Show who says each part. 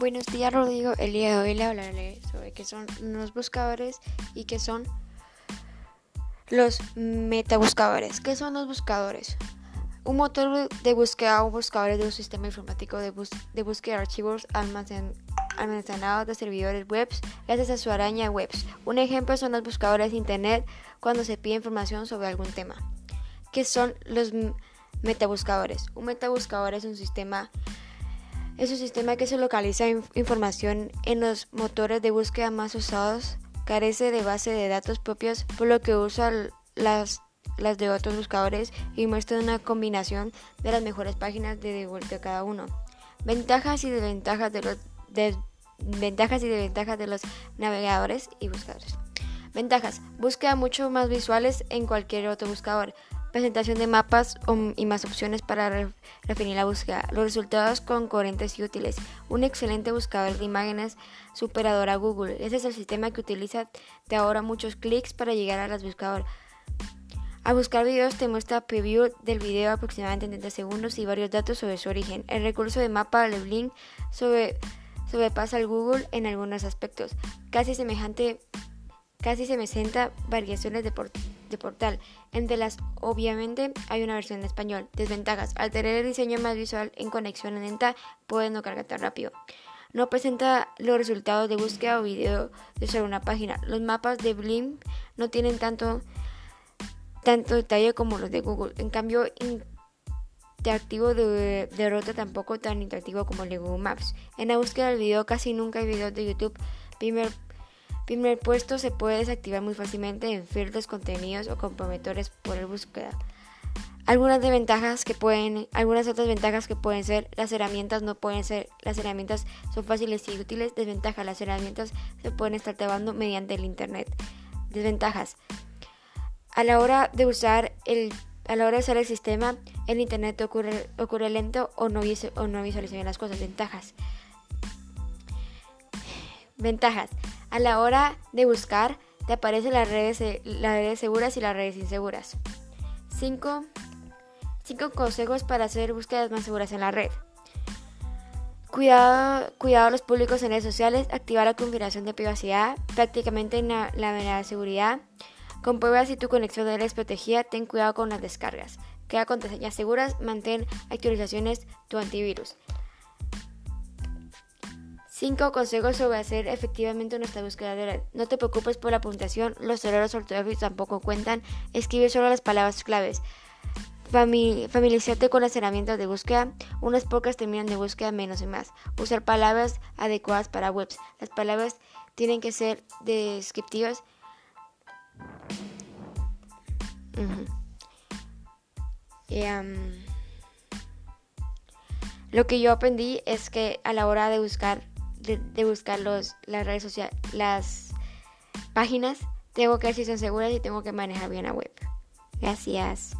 Speaker 1: Buenos días Rodrigo, el día de hoy le hablaré sobre qué son los buscadores y qué son los metabuscadores. ¿Qué son los buscadores? Un motor de búsqueda o buscadores de un sistema informático de, búsqueda de archivos almacenados de servidores web gracias a su araña webs. Un ejemplo son los buscadores de internet cuando se pide información sobre algún tema. ¿Qué son los metabuscadores? Un metabuscador es un sistema es un sistema que se localiza información en los motores de búsqueda más usados, carece de base de datos propios, por lo que usa las, las de otros buscadores y muestra una combinación de las mejores páginas de, de cada uno. Ventajas y desventajas de los ventajas y desventajas de los navegadores y buscadores. Ventajas: búsqueda mucho más visuales en cualquier otro buscador presentación de mapas y más opciones para definir la búsqueda, los resultados concurrentes y útiles, un excelente buscador de imágenes superador a Google. Ese es el sistema que utiliza de ahora muchos clics para llegar a los buscadores. A buscar videos te muestra preview del video aproximadamente en 30 segundos y varios datos sobre su origen. El recurso de mapa de Blink sobre, sobrepasa al Google en algunos aspectos, casi semejante, casi semejante variaciones de portal de portal. Entre las, obviamente, hay una versión en español. Desventajas. Al tener el diseño más visual en conexión lenta, puede no cargar tan rápido. No presenta los resultados de búsqueda o video de sobre una página. Los mapas de Blim no tienen tanto, tanto detalle como los de Google. En cambio, interactivo de, de tampoco tan interactivo como el de Google Maps. En la búsqueda del video casi nunca hay videos de YouTube. Primer Primer puesto se puede desactivar muy fácilmente en filtros, contenidos o comprometores por el búsqueda. Algunas ventajas que pueden, algunas otras ventajas que pueden ser, las herramientas no pueden ser, las herramientas son fáciles y útiles. Desventaja, las herramientas se pueden estar trabando mediante el internet. Desventajas. A la hora de usar el a la hora de usar el sistema, el internet ocurre, ocurre lento o no, o no visualiza bien las cosas. Ventajas. Ventajas. A la hora de buscar, te aparecen las redes, las redes seguras y las redes inseguras. 5. consejos para hacer búsquedas más seguras en la red. Cuidado, cuidado a los públicos en redes sociales, activar la configuración de privacidad, prácticamente en la, la de seguridad. Comprueba si tu conexión es protegida, ten cuidado con las descargas. Crea contraseñas seguras, mantén actualizaciones tu antivirus. 5 consejos sobre hacer efectivamente nuestra búsqueda de red. No te preocupes por la puntuación, los errores ortográficos tampoco cuentan. Escribe solo las palabras claves. familiarizarte con las herramientas de búsqueda. Unas pocas terminan de búsqueda menos y más. Usar palabras adecuadas para webs. Las palabras tienen que ser descriptivas. lo que yo aprendí es que a la hora de buscar de, buscar los, las redes sociales, las páginas, tengo que ver si son seguras y tengo que manejar bien la web. Gracias.